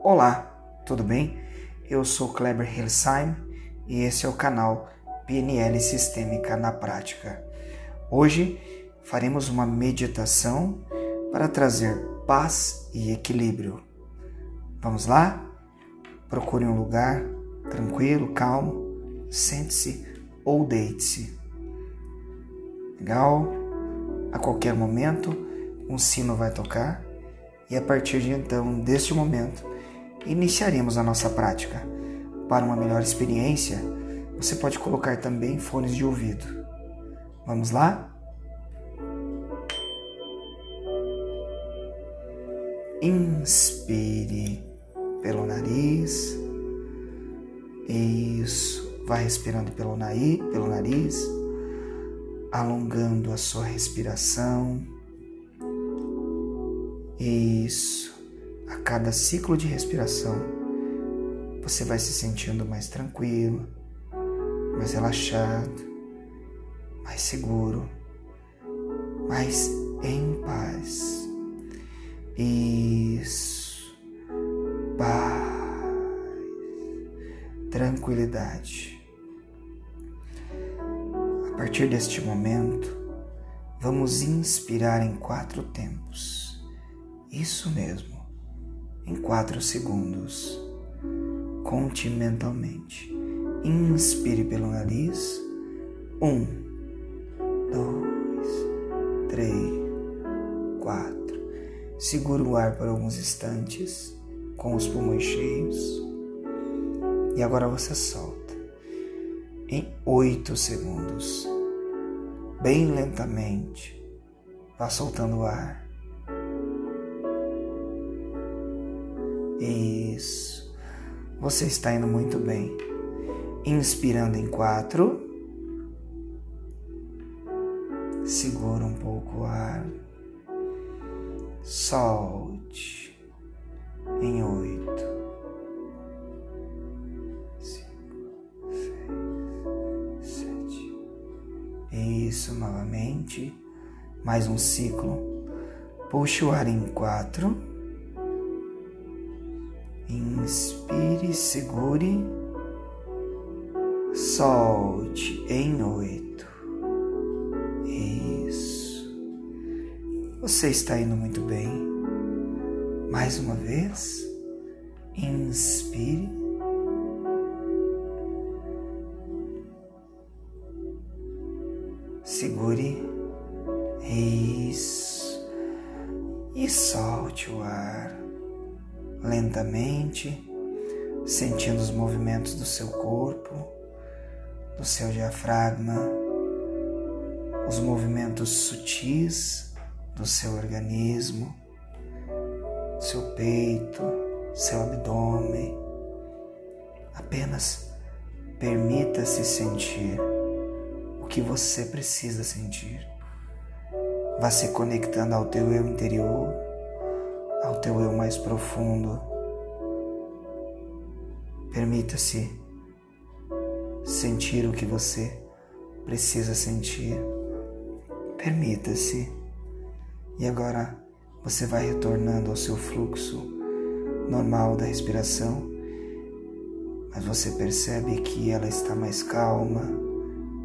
Olá, tudo bem? Eu sou Kleber Hillsheim e esse é o canal PNL Sistêmica na Prática. Hoje faremos uma meditação para trazer paz e equilíbrio. Vamos lá? Procure um lugar tranquilo, calmo, sente-se ou deite-se. Legal? A qualquer momento, um sino vai tocar e a partir de então, deste momento, iniciaremos a nossa prática. Para uma melhor experiência, você pode colocar também fones de ouvido. Vamos lá? Inspire pelo nariz. Isso. Vai respirando pelo nariz, pelo nariz, alongando a sua respiração. Isso. A cada ciclo de respiração, você vai se sentindo mais tranquilo, mais relaxado, mais seguro, mais em paz. Isso. Paz. Tranquilidade. A partir deste momento, vamos inspirar em quatro tempos. Isso mesmo, em quatro segundos. Conte mentalmente. Inspire pelo nariz. Um, dois, três, quatro. Segure o ar por alguns instantes com os pulmões cheios. E agora você solta em oito segundos. Bem lentamente. Vá soltando o ar. Isso. Você está indo muito bem. Inspirando em quatro. Segura um pouco o ar. Solte em oito. Cinco, seis, sete. Isso novamente. Mais um ciclo. Puxe o ar em quatro. Inspire, segure, solte em oito. Isso. Você está indo muito bem. Mais uma vez. Inspire. Segure. Isso. E solte o ar lentamente, sentindo os movimentos do seu corpo, do seu diafragma, os movimentos sutis do seu organismo, seu peito, seu abdômen. Apenas permita-se sentir o que você precisa sentir. Vá se conectando ao teu eu interior ao teu eu mais profundo. Permita-se sentir o que você precisa sentir. Permita-se. E agora você vai retornando ao seu fluxo normal da respiração, mas você percebe que ela está mais calma,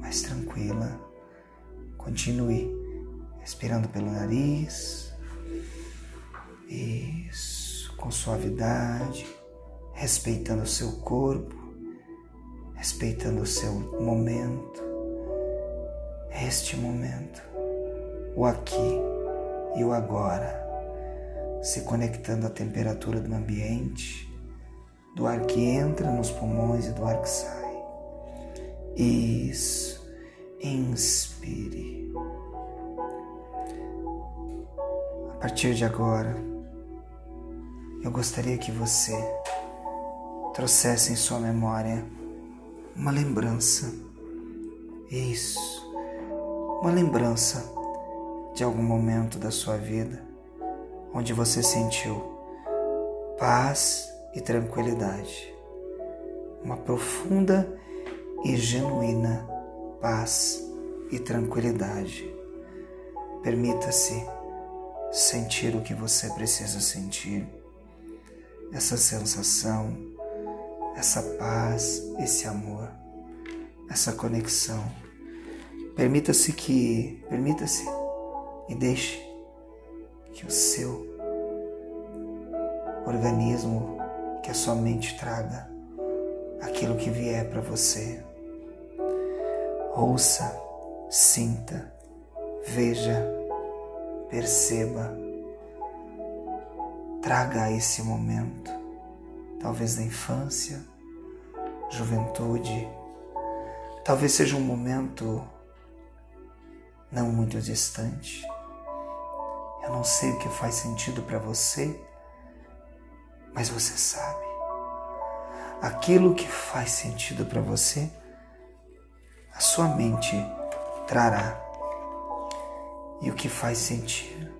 mais tranquila. Continue respirando pelo nariz isso, com suavidade, respeitando o seu corpo, respeitando o seu momento, este momento, o aqui e o agora, se conectando à temperatura do ambiente, do ar que entra nos pulmões e do ar que sai. Isso, inspire. A partir de agora, eu gostaria que você trouxesse em sua memória uma lembrança. Isso, uma lembrança de algum momento da sua vida onde você sentiu paz e tranquilidade, uma profunda e genuína paz e tranquilidade. Permita-se sentir o que você precisa sentir essa sensação, essa paz, esse amor, essa conexão. Permita-se que, permita-se e deixe que o seu organismo, que a sua mente traga aquilo que vier para você. Ouça, sinta, veja, perceba, traga esse momento, talvez da infância, juventude, talvez seja um momento não muito distante. Eu não sei o que faz sentido para você, mas você sabe. Aquilo que faz sentido para você, a sua mente trará. E o que faz sentido,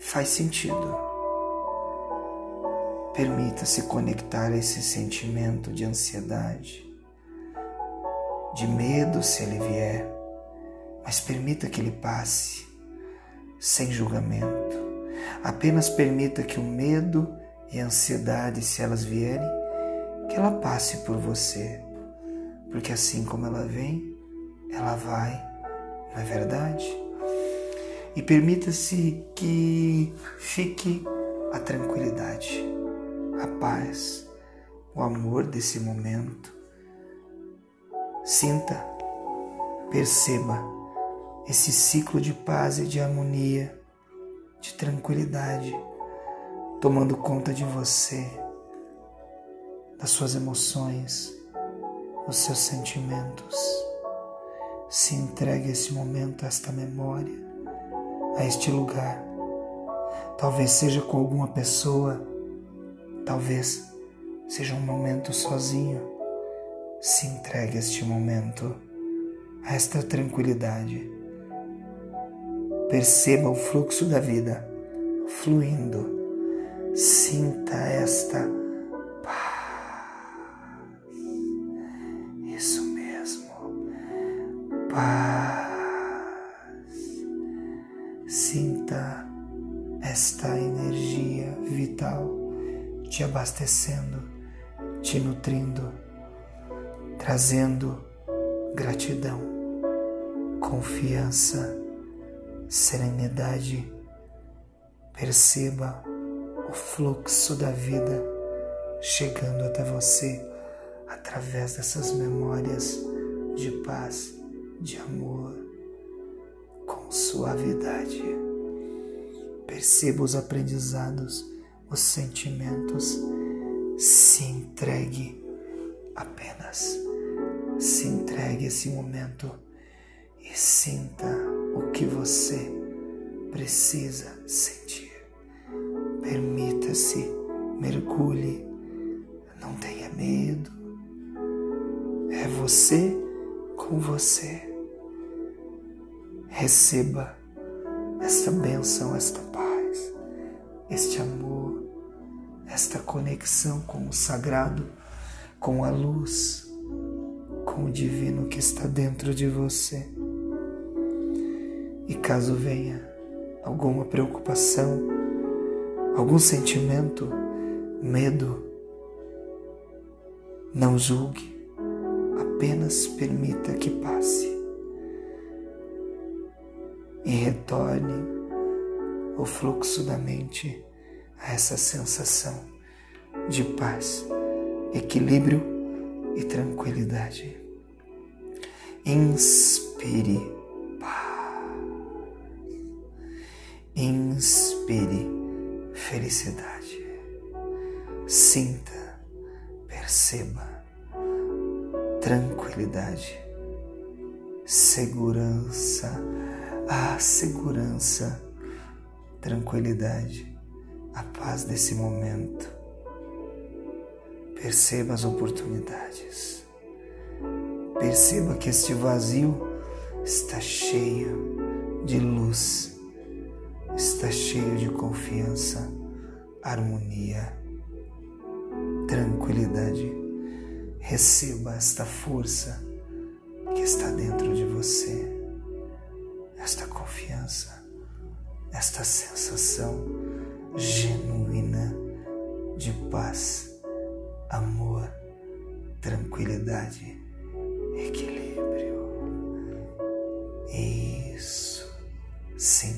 faz sentido. Permita-se conectar a esse sentimento de ansiedade, de medo se ele vier mas permita que ele passe sem julgamento. Apenas permita que o medo e a ansiedade, se elas vierem, que ela passe por você. Porque assim como ela vem, ela vai, não é verdade? E permita-se que fique a tranquilidade, a paz, o amor desse momento. Sinta, perceba esse ciclo de paz e de harmonia, de tranquilidade, tomando conta de você, das suas emoções, dos seus sentimentos. Se entregue a esse momento, a esta memória, a este lugar. Talvez seja com alguma pessoa, talvez seja um momento sozinho. Se entregue a este momento, a esta tranquilidade Perceba o fluxo da vida fluindo. Sinta esta paz. Isso mesmo. Paz. Sinta esta energia vital te abastecendo, te nutrindo, trazendo gratidão, confiança serenidade, perceba o fluxo da vida chegando até você através dessas memórias de paz, de amor, com suavidade. Perceba os aprendizados, os sentimentos. Se entregue apenas. Se entregue esse momento e sinta o que você precisa sentir. Permita-se, mergulhe, não tenha medo. É você com você. Receba esta bênção, esta paz, este amor, esta conexão com o sagrado, com a luz, com o divino que está dentro de você. E caso venha alguma preocupação, algum sentimento, medo, não julgue, apenas permita que passe e retorne o fluxo da mente a essa sensação de paz, equilíbrio e tranquilidade. Inspire Inspire felicidade. Sinta, perceba tranquilidade, segurança, a segurança, tranquilidade, a paz desse momento. Perceba as oportunidades. Perceba que este vazio está cheio de luz está cheio de confiança, harmonia, tranquilidade. Receba esta força que está dentro de você, esta confiança, esta sensação genuína de paz, amor, tranquilidade, equilíbrio. Isso. Sinta,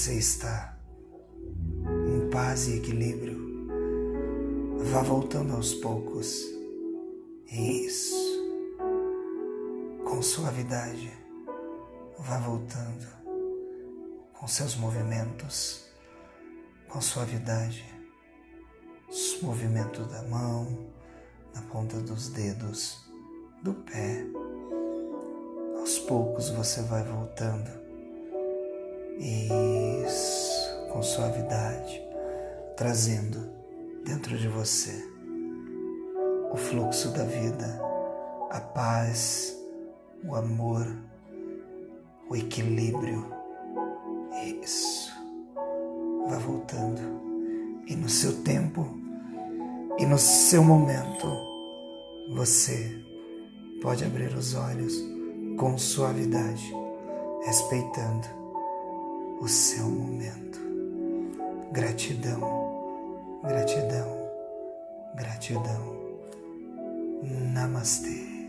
você está em paz e equilíbrio, vá voltando aos poucos. Isso. Com suavidade, vá voltando com seus movimentos, com suavidade, os movimentos da mão, na ponta dos dedos, do pé. Aos poucos você vai voltando. Isso, com suavidade, trazendo dentro de você o fluxo da vida, a paz, o amor, o equilíbrio. Isso. Vá voltando. E no seu tempo e no seu momento, você pode abrir os olhos com suavidade, respeitando o seu momento. Gratidão, gratidão, gratidão. Namastê.